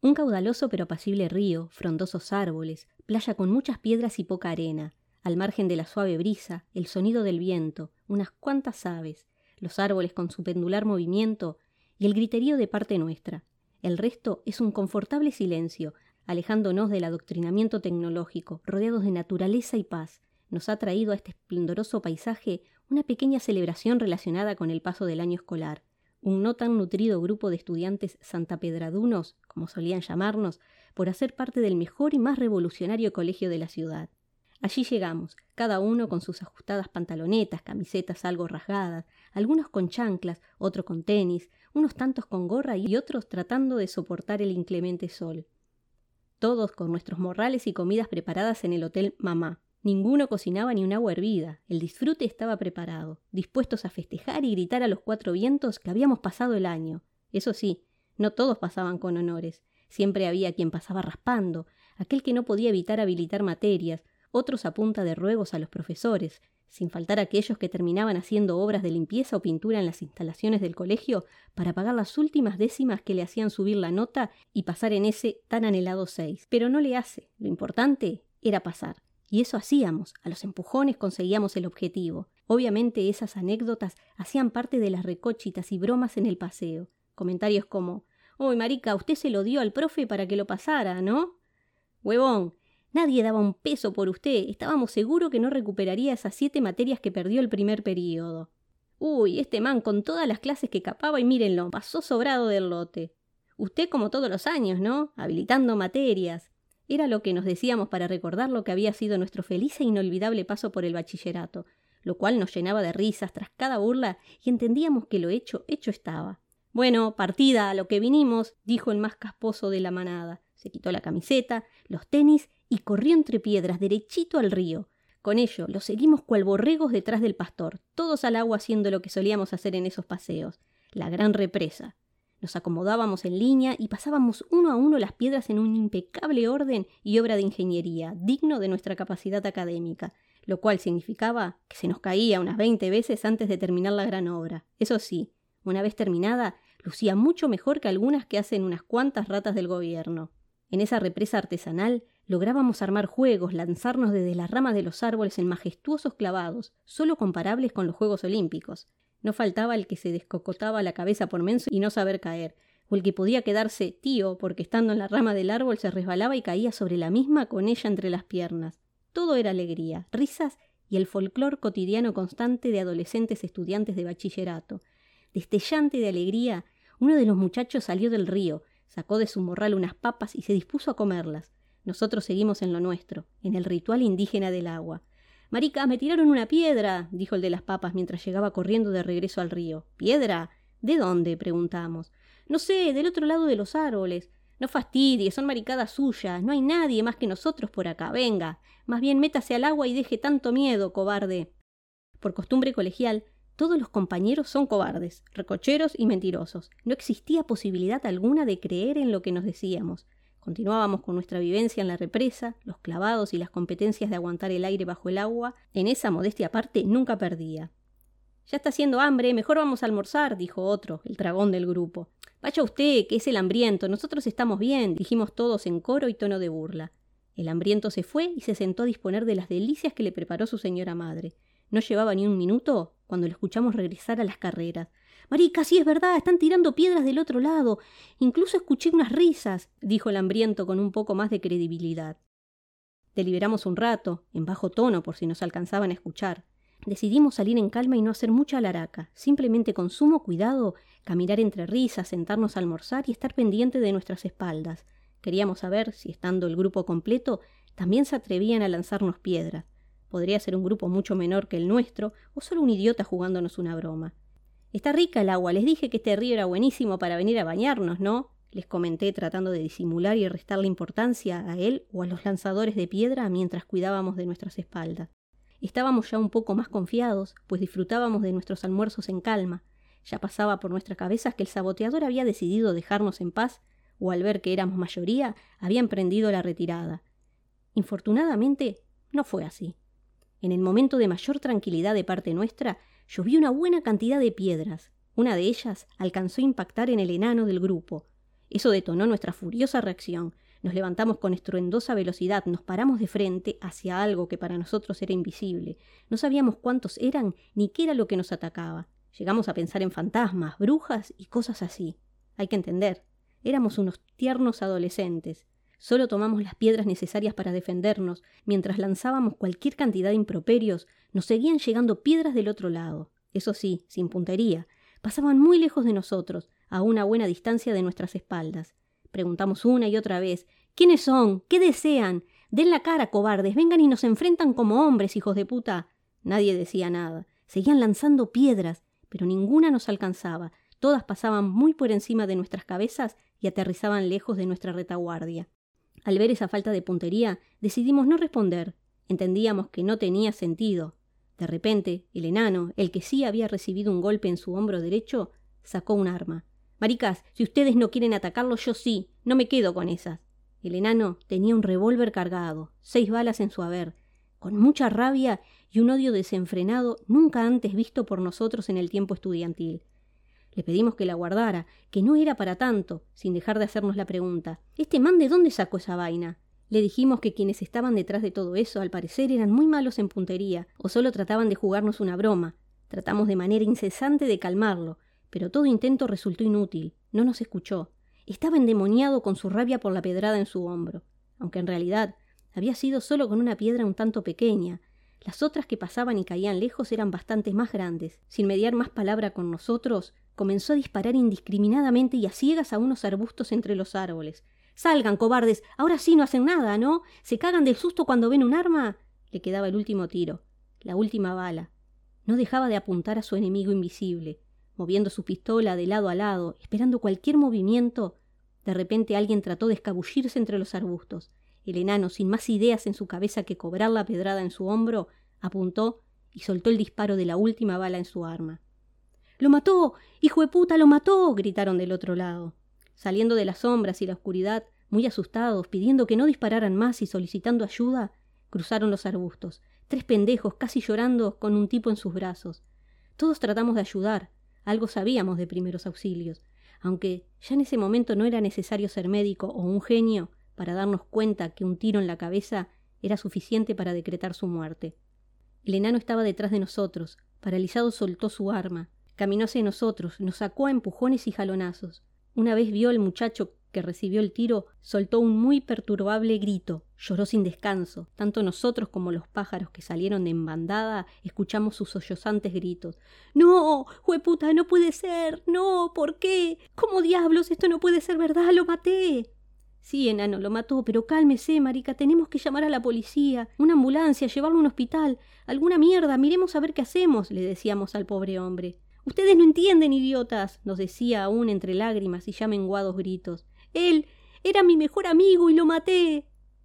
Un caudaloso pero apacible río, frondosos árboles, playa con muchas piedras y poca arena, al margen de la suave brisa, el sonido del viento, unas cuantas aves, los árboles con su pendular movimiento y el griterío de parte nuestra. El resto es un confortable silencio, alejándonos del adoctrinamiento tecnológico, rodeados de naturaleza y paz. Nos ha traído a este esplendoroso paisaje una pequeña celebración relacionada con el paso del año escolar. Un no tan nutrido grupo de estudiantes santapedradunos, como solían llamarnos, por hacer parte del mejor y más revolucionario colegio de la ciudad. Allí llegamos, cada uno con sus ajustadas pantalonetas, camisetas algo rasgadas, algunos con chanclas, otros con tenis, unos tantos con gorra y otros tratando de soportar el inclemente sol. Todos con nuestros morrales y comidas preparadas en el hotel Mamá. Ninguno cocinaba ni un agua hervida. El disfrute estaba preparado, dispuestos a festejar y gritar a los cuatro vientos que habíamos pasado el año. Eso sí, no todos pasaban con honores. Siempre había quien pasaba raspando, aquel que no podía evitar habilitar materias, otros a punta de ruegos a los profesores, sin faltar aquellos que terminaban haciendo obras de limpieza o pintura en las instalaciones del colegio para pagar las últimas décimas que le hacían subir la nota y pasar en ese tan anhelado seis. Pero no le hace. Lo importante era pasar. Y eso hacíamos. A los empujones conseguíamos el objetivo. Obviamente esas anécdotas hacían parte de las recochitas y bromas en el paseo. Comentarios como Uy, marica, usted se lo dio al profe para que lo pasara, ¿no? Huevón, Nadie daba un peso por usted. Estábamos seguros que no recuperaría esas siete materias que perdió el primer período. Uy, este man con todas las clases que capaba y mírenlo, pasó sobrado del lote. Usted como todos los años, ¿no? Habilitando materias. Era lo que nos decíamos para recordar lo que había sido nuestro feliz e inolvidable paso por el bachillerato, lo cual nos llenaba de risas tras cada burla y entendíamos que lo hecho, hecho estaba. Bueno, partida a lo que vinimos, dijo el más casposo de la manada. Se quitó la camiseta, los tenis y corrió entre piedras derechito al río. Con ello, lo seguimos cual borregos detrás del pastor, todos al agua haciendo lo que solíamos hacer en esos paseos, la gran represa. Nos acomodábamos en línea y pasábamos uno a uno las piedras en un impecable orden y obra de ingeniería, digno de nuestra capacidad académica, lo cual significaba que se nos caía unas veinte veces antes de terminar la gran obra. Eso sí, una vez terminada, lucía mucho mejor que algunas que hacen unas cuantas ratas del gobierno. En esa represa artesanal lográbamos armar juegos, lanzarnos desde las ramas de los árboles en majestuosos clavados, solo comparables con los Juegos Olímpicos. No faltaba el que se descocotaba la cabeza por menso y no saber caer, o el que podía quedarse tío porque estando en la rama del árbol se resbalaba y caía sobre la misma con ella entre las piernas. Todo era alegría, risas y el folclor cotidiano constante de adolescentes estudiantes de bachillerato. Destellante de alegría, uno de los muchachos salió del río, sacó de su morral unas papas y se dispuso a comerlas. Nosotros seguimos en lo nuestro, en el ritual indígena del agua. Marica, me tiraron una piedra, dijo el de las papas mientras llegaba corriendo de regreso al río. ¿Piedra? ¿De dónde? preguntamos. No sé, del otro lado de los árboles. No fastidies, son maricadas suyas. No hay nadie más que nosotros por acá. Venga. Más bien métase al agua y deje tanto miedo, cobarde. Por costumbre colegial, todos los compañeros son cobardes, recocheros y mentirosos. No existía posibilidad alguna de creer en lo que nos decíamos. Continuábamos con nuestra vivencia en la represa, los clavados y las competencias de aguantar el aire bajo el agua. En esa modestia parte nunca perdía. Ya está haciendo hambre, mejor vamos a almorzar, dijo otro, el dragón del grupo. Vaya usted, que es el hambriento, nosotros estamos bien, dijimos todos en coro y tono de burla. El hambriento se fue y se sentó a disponer de las delicias que le preparó su señora madre. No llevaba ni un minuto cuando lo escuchamos regresar a las carreras. Marica, sí es verdad, están tirando piedras del otro lado. Incluso escuché unas risas, dijo el hambriento con un poco más de credibilidad. Deliberamos un rato, en bajo tono por si nos alcanzaban a escuchar. Decidimos salir en calma y no hacer mucha alaraca, simplemente con sumo cuidado caminar entre risas, sentarnos a almorzar y estar pendiente de nuestras espaldas. Queríamos saber si, estando el grupo completo, también se atrevían a lanzarnos piedras. Podría ser un grupo mucho menor que el nuestro, o solo un idiota jugándonos una broma. Está rica el agua. Les dije que este río era buenísimo para venir a bañarnos, ¿no? Les comenté tratando de disimular y restarle importancia a él o a los lanzadores de piedra mientras cuidábamos de nuestras espaldas. Estábamos ya un poco más confiados, pues disfrutábamos de nuestros almuerzos en calma. Ya pasaba por nuestras cabezas que el saboteador había decidido dejarnos en paz, o al ver que éramos mayoría, había emprendido la retirada. Infortunadamente, no fue así. En el momento de mayor tranquilidad de parte nuestra, llovió una buena cantidad de piedras. Una de ellas alcanzó a impactar en el enano del grupo. Eso detonó nuestra furiosa reacción. Nos levantamos con estruendosa velocidad, nos paramos de frente hacia algo que para nosotros era invisible. No sabíamos cuántos eran ni qué era lo que nos atacaba. Llegamos a pensar en fantasmas, brujas y cosas así. Hay que entender, éramos unos tiernos adolescentes. Solo tomamos las piedras necesarias para defendernos. Mientras lanzábamos cualquier cantidad de improperios, nos seguían llegando piedras del otro lado. Eso sí, sin puntería. Pasaban muy lejos de nosotros, a una buena distancia de nuestras espaldas. Preguntamos una y otra vez ¿Quiénes son? ¿Qué desean? Den la cara, cobardes, vengan y nos enfrentan como hombres, hijos de puta. Nadie decía nada. Seguían lanzando piedras, pero ninguna nos alcanzaba. Todas pasaban muy por encima de nuestras cabezas y aterrizaban lejos de nuestra retaguardia. Al ver esa falta de puntería, decidimos no responder. Entendíamos que no tenía sentido. De repente, el enano, el que sí había recibido un golpe en su hombro derecho, sacó un arma. Maricas, si ustedes no quieren atacarlo, yo sí. No me quedo con esas. El enano tenía un revólver cargado, seis balas en su haber, con mucha rabia y un odio desenfrenado nunca antes visto por nosotros en el tiempo estudiantil. Le pedimos que la guardara, que no era para tanto, sin dejar de hacernos la pregunta ¿Este man de dónde sacó esa vaina? Le dijimos que quienes estaban detrás de todo eso, al parecer, eran muy malos en puntería, o solo trataban de jugarnos una broma. Tratamos de manera incesante de calmarlo, pero todo intento resultó inútil. No nos escuchó. Estaba endemoniado con su rabia por la pedrada en su hombro, aunque en realidad había sido solo con una piedra un tanto pequeña. Las otras que pasaban y caían lejos eran bastante más grandes. Sin mediar más palabra con nosotros, comenzó a disparar indiscriminadamente y a ciegas a unos arbustos entre los árboles. Salgan, cobardes. Ahora sí no hacen nada, ¿no? ¿Se cagan del susto cuando ven un arma? Le quedaba el último tiro, la última bala. No dejaba de apuntar a su enemigo invisible moviendo su pistola de lado a lado, esperando cualquier movimiento. De repente alguien trató de escabullirse entre los arbustos. El enano, sin más ideas en su cabeza que cobrar la pedrada en su hombro, apuntó y soltó el disparo de la última bala en su arma. ¡Lo mató! ¡Hijo de puta, lo mató! gritaron del otro lado. Saliendo de las sombras y la oscuridad, muy asustados, pidiendo que no dispararan más y solicitando ayuda, cruzaron los arbustos, tres pendejos casi llorando con un tipo en sus brazos. Todos tratamos de ayudar, algo sabíamos de primeros auxilios, aunque ya en ese momento no era necesario ser médico o un genio para darnos cuenta que un tiro en la cabeza era suficiente para decretar su muerte. El enano estaba detrás de nosotros, paralizado soltó su arma, caminó hacia nosotros, nos sacó a empujones y jalonazos. Una vez vio al muchacho que recibió el tiro, soltó un muy perturbable grito, lloró sin descanso. Tanto nosotros como los pájaros que salieron de embandada escuchamos sus sollozantes gritos. No, jueputa, no puede ser. No, ¿por qué? ¿Cómo diablos? Esto no puede ser verdad. Lo maté. Sí, enano, lo mató, pero cálmese, marica, tenemos que llamar a la policía, una ambulancia, llevarlo a un hospital, alguna mierda, miremos a ver qué hacemos, le decíamos al pobre hombre. Ustedes no entienden, idiotas, nos decía aún entre lágrimas y ya menguados gritos. Él era mi mejor amigo y lo maté.